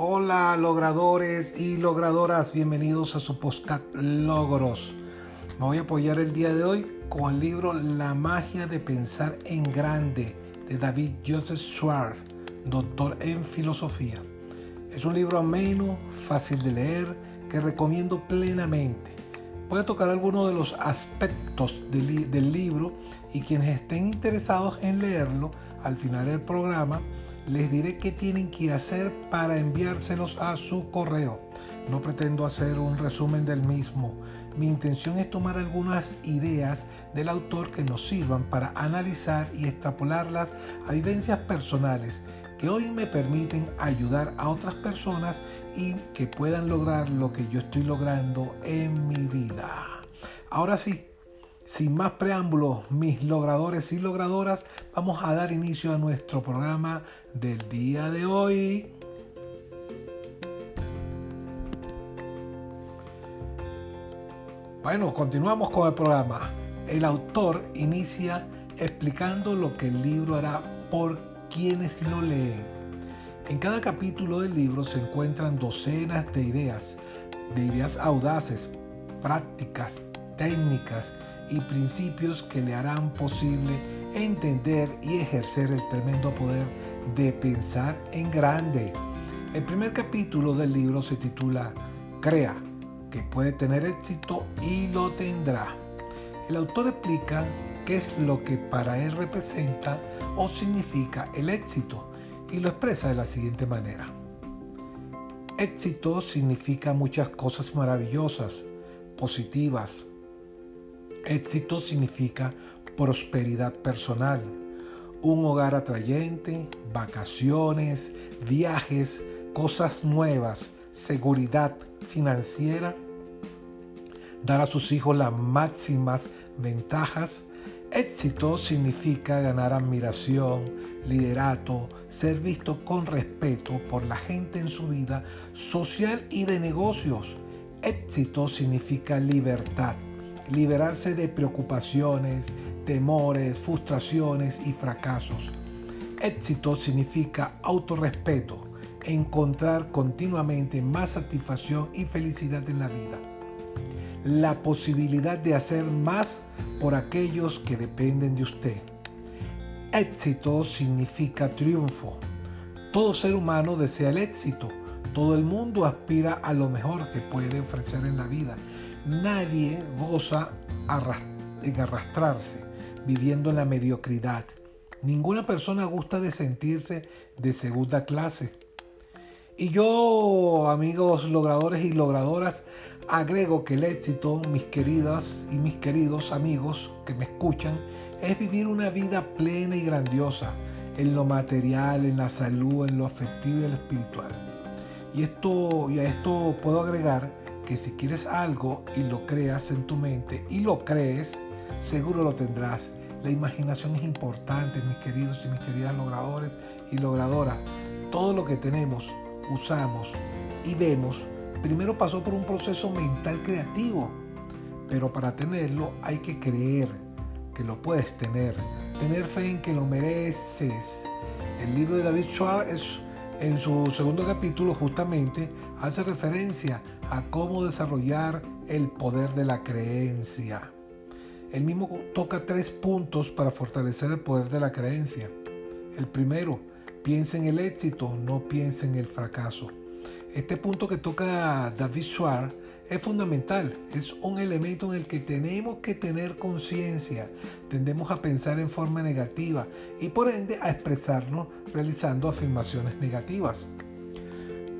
Hola logradores y logradoras, bienvenidos a su podcast Logros. Me voy a apoyar el día de hoy con el libro La magia de pensar en grande de David Joseph Schwartz, doctor en filosofía. Es un libro ameno, fácil de leer, que recomiendo plenamente. Voy a tocar algunos de los aspectos del, del libro y quienes estén interesados en leerlo al final del programa les diré qué tienen que hacer para enviárselos a su correo. No pretendo hacer un resumen del mismo. Mi intención es tomar algunas ideas del autor que nos sirvan para analizar y extrapolarlas a vivencias personales que hoy me permiten ayudar a otras personas y que puedan lograr lo que yo estoy logrando en mi vida. Ahora sí, sin más preámbulos, mis logradores y logradoras, vamos a dar inicio a nuestro programa del día de hoy. Bueno, continuamos con el programa. El autor inicia explicando lo que el libro hará por quienes lo leen. En cada capítulo del libro se encuentran docenas de ideas, de ideas audaces, prácticas, técnicas y principios que le harán posible entender y ejercer el tremendo poder de pensar en grande. El primer capítulo del libro se titula Crea, que puede tener éxito y lo tendrá. El autor explica qué es lo que para él representa o significa el éxito y lo expresa de la siguiente manera. Éxito significa muchas cosas maravillosas, positivas, Éxito significa prosperidad personal, un hogar atrayente, vacaciones, viajes, cosas nuevas, seguridad financiera, dar a sus hijos las máximas ventajas. Éxito significa ganar admiración, liderato, ser visto con respeto por la gente en su vida social y de negocios. Éxito significa libertad liberarse de preocupaciones, temores, frustraciones y fracasos. Éxito significa autorrespeto, encontrar continuamente más satisfacción y felicidad en la vida. La posibilidad de hacer más por aquellos que dependen de usted. Éxito significa triunfo. Todo ser humano desea el éxito. Todo el mundo aspira a lo mejor que puede ofrecer en la vida Nadie goza en arrastrarse viviendo en la mediocridad. Ninguna persona gusta de sentirse de segunda clase. Y yo, amigos logradores y logradoras, agrego que el éxito, mis queridas y mis queridos amigos que me escuchan, es vivir una vida plena y grandiosa en lo material, en la salud, en lo afectivo y en lo espiritual. Y, esto, y a esto puedo agregar que si quieres algo y lo creas en tu mente y lo crees, seguro lo tendrás. La imaginación es importante, mis queridos y mis queridas logradores y logradoras. Todo lo que tenemos, usamos y vemos, primero pasó por un proceso mental creativo. Pero para tenerlo hay que creer que lo puedes tener, tener fe en que lo mereces. El libro de David Schwartz es en su segundo capítulo justamente hace referencia a cómo desarrollar el poder de la creencia. El mismo toca tres puntos para fortalecer el poder de la creencia. El primero, piensa en el éxito, no piensa en el fracaso. Este punto que toca David Schwartz es fundamental, es un elemento en el que tenemos que tener conciencia. Tendemos a pensar en forma negativa y por ende a expresarnos realizando afirmaciones negativas.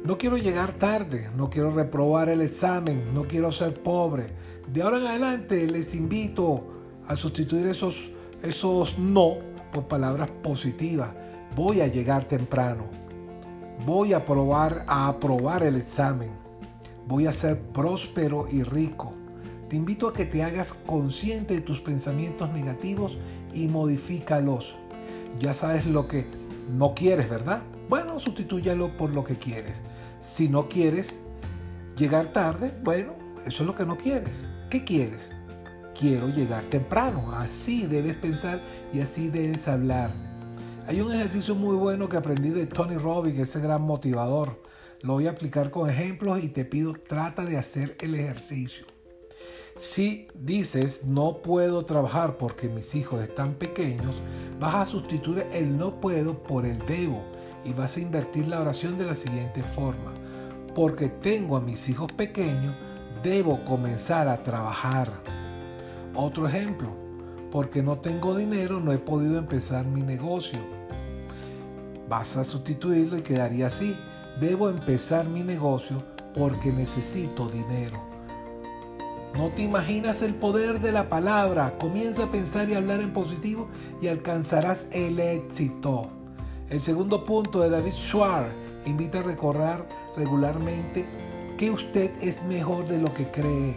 No quiero llegar tarde, no quiero reprobar el examen, no quiero ser pobre. De ahora en adelante les invito a sustituir esos, esos no por palabras positivas. Voy a llegar temprano. Voy a probar a aprobar el examen voy a ser próspero y rico. Te invito a que te hagas consciente de tus pensamientos negativos y modifícalos. Ya sabes lo que no quieres, ¿verdad? Bueno, sustitúyalo por lo que quieres. Si no quieres llegar tarde, bueno, eso es lo que no quieres. ¿Qué quieres? Quiero llegar temprano. Así debes pensar y así debes hablar. Hay un ejercicio muy bueno que aprendí de Tony Robbins, ese gran motivador Lo voy a aplicar con ejemplos y te pido trata de hacer el ejercicio. Si dices no puedo trabajar porque mis hijos están pequeños, vas a sustituir el no puedo por el debo y vas a invertir la oración de la siguiente forma. Porque tengo a mis hijos pequeños, debo comenzar a trabajar. Otro ejemplo, porque no tengo dinero, no he podido empezar mi negocio. Vas a sustituirlo y quedaría así. Debo empezar mi negocio porque necesito dinero. No te imaginas el poder de la palabra. Comienza a pensar y hablar en positivo y alcanzarás el éxito. El segundo punto de David Schwartz invita a recordar regularmente que usted es mejor de lo que cree.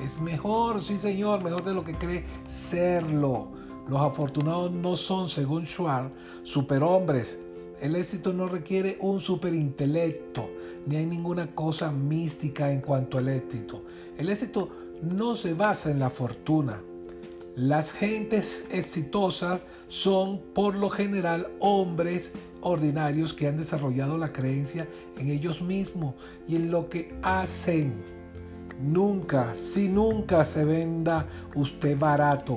Es mejor, sí señor, mejor de lo que cree serlo. Los afortunados no son, según Schwartz, superhombres. El éxito no requiere un superintelecto, ni hay ninguna cosa mística en cuanto al éxito. El éxito no se basa en la fortuna. Las gentes exitosas son por lo general hombres ordinarios que han desarrollado la creencia en ellos mismos y en lo que hacen. Nunca, si nunca se venda usted barato.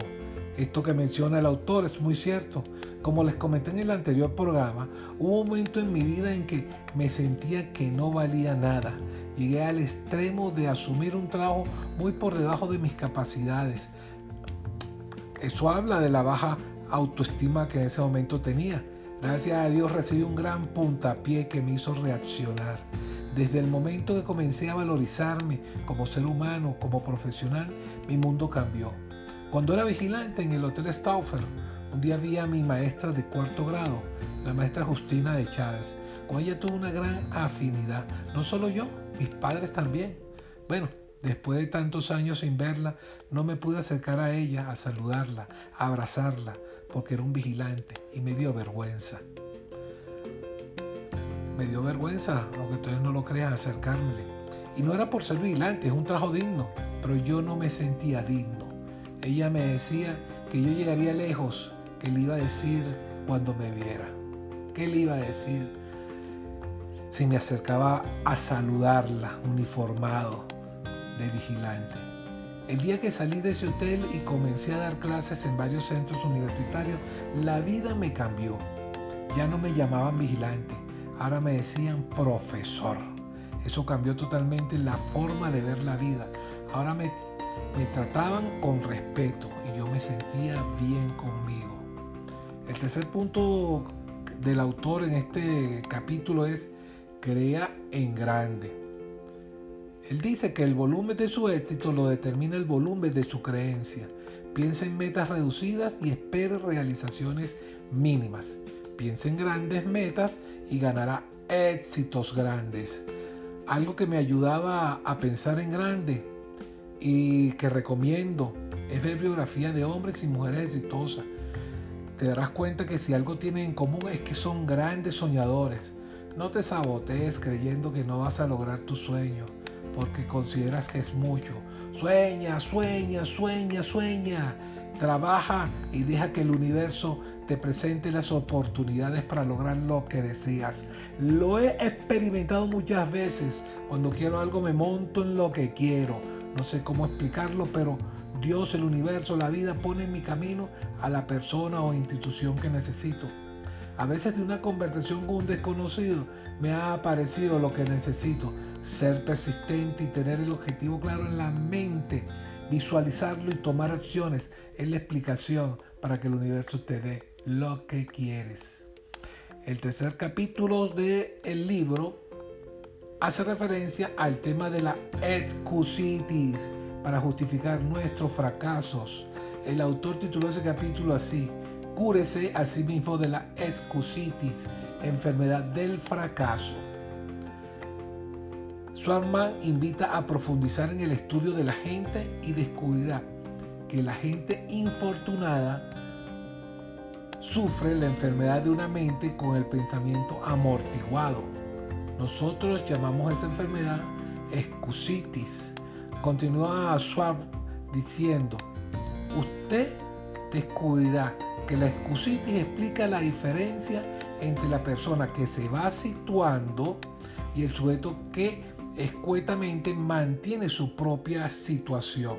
Esto que menciona el autor es muy cierto. Como les comenté en el anterior programa, hubo un momento en mi vida en que me sentía que no valía nada Llegué al extremo de asumir un trabajo muy por debajo de mis capacidades. Eso habla de la baja autoestima que en ese momento tenía. Gracias a Dios recibí un gran puntapié que me hizo reaccionar. Desde el momento que comencé a valorizarme como ser humano, como profesional, mi mundo cambió. Cuando era vigilante en el Hotel Stauffer, un día vi a mi maestra de cuarto grado, la maestra Justina de Chávez. Con ella tuve una gran afinidad, no solo yo, mis padres también. Bueno, después de tantos años sin verla, no me pude acercar a ella a saludarla, a abrazarla, porque era un vigilante y me dio vergüenza. Me dio vergüenza, aunque ustedes no lo crean, acercármele. Y no era por ser vigilante, es un trabajo digno, pero yo no me sentía digno. Ella me decía que yo llegaría lejos, que le iba a decir cuando me viera. ¿Qué le iba a decir? si me acercaba a saludarla uniformado de vigilante. El día que salí de ese hotel y comencé a dar clases en varios centros universitarios, la vida me cambió. Ya no me llamaban vigilante, ahora me decían profesor. Eso cambió totalmente la forma de ver la vida. Ahora me, me trataban con respeto y yo me sentía bien conmigo. El tercer punto del autor en este capítulo es crea en grande. Él dice que el volumen de su éxito lo determina el volumen de su creencia. Piensa en metas reducidas y espere realizaciones mínimas. Piensa en grandes metas y ganará éxitos grandes. Algo que me ayudaba a pensar en grande y que recomiendo es ver biografía de hombres y mujeres exitosas. Te darás cuenta que si algo tienen en común es que son grandes soñadores no te sabotees creyendo que no vas a lograr tu sueño porque consideras que es mucho. Sueña, sueña, sueña, sueña. Trabaja y deja que el universo te presente las oportunidades para lograr lo que deseas. Lo he experimentado muchas veces. Cuando quiero algo me monto en lo que quiero. No sé cómo explicarlo, pero Dios, el universo, la vida pone en mi camino a la persona o institución que necesito. A veces de una conversación con un desconocido me ha aparecido lo que necesito, ser persistente y tener el objetivo claro en la mente, visualizarlo y tomar acciones es la explicación para que el universo te dé lo que quieres. El tercer capítulo del el libro hace referencia al tema de la excusitis para justificar nuestros fracasos. El autor tituló ese capítulo así, Cúrese a sí mismo de la excusitis, enfermedad del fracaso. Swarman invita a profundizar en el estudio de la gente y descubrirá que la gente infortunada sufre la enfermedad de una mente con el pensamiento amortiguado. Nosotros llamamos a esa enfermedad excusitis. Continúa Schwab diciendo, usted descubrirá que la excusitis explica la diferencia entre la persona que se va situando y el sujeto que escuetamente mantiene su propia situación.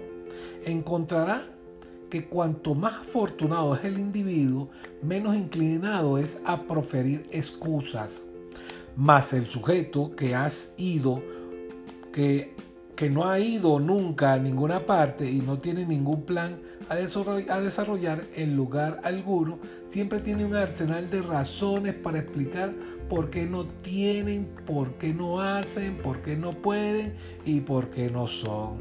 Encontrará que cuanto más afortunado es el individuo, menos inclinado es a proferir excusas. Mas el sujeto que has ido, que, que no ha ido nunca a ninguna parte y no tiene ningún plan a desarrollar, a desarrollar en lugar alguno, siempre tiene un arsenal de razones para explicar por qué no tienen, por qué no hacen, por qué no pueden y por qué no son.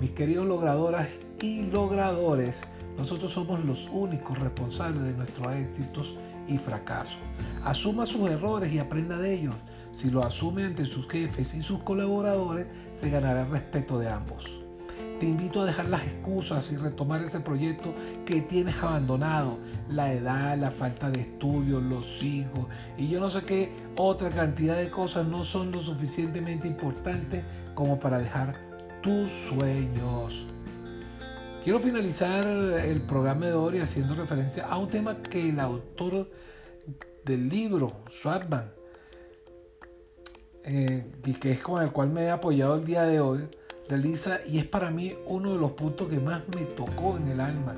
Mis queridos logradoras y logradores, nosotros somos los únicos responsables de nuestros éxitos y fracasos. Asuma sus errores y aprenda de ellos. Si lo asume ante sus jefes y sus colaboradores, se ganará el respeto de ambos. Te invito a dejar las excusas y retomar ese proyecto que tienes abandonado. La edad, la falta de estudios, los hijos y yo no sé qué otra cantidad de cosas no son lo suficientemente importantes como para dejar tus sueños. Quiero finalizar el programa de hoy haciendo referencia a un tema que el autor del libro, Swatman, eh, y que es con el cual me he apoyado el día de hoy, realiza y es para mí uno de los puntos que más me tocó en el alma.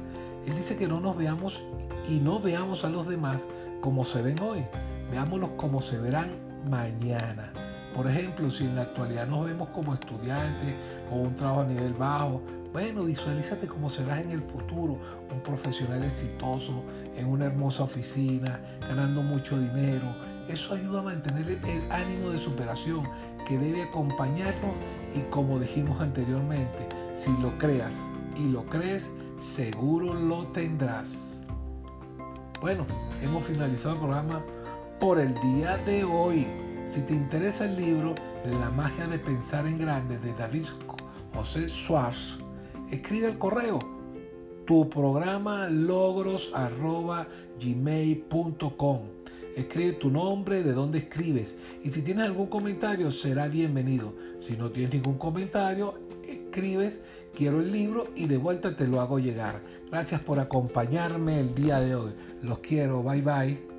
Él dice que no nos veamos y no veamos a los demás como se ven hoy, veámoslos como se verán mañana. Por ejemplo, si en la actualidad nos vemos como estudiantes o un trabajo a nivel bajo, bueno, visualízate como serás en el futuro, un profesional exitoso, en una hermosa oficina, ganando mucho dinero. Eso ayuda a mantener el ánimo de superación que debe acompañarnos y como dijimos anteriormente, si lo creas y lo crees, seguro lo tendrás. Bueno, hemos finalizado el programa por el día de hoy. Si te interesa el libro La magia de pensar en grande de David José Schwartz, escribe el correo tu programa logros gmail.com. Escribe tu nombre, de dónde escribes. Y si tienes algún comentario, será bienvenido. Si no tienes ningún comentario, escribes, quiero el libro y de vuelta te lo hago llegar. Gracias por acompañarme el día de hoy. Los quiero. Bye bye.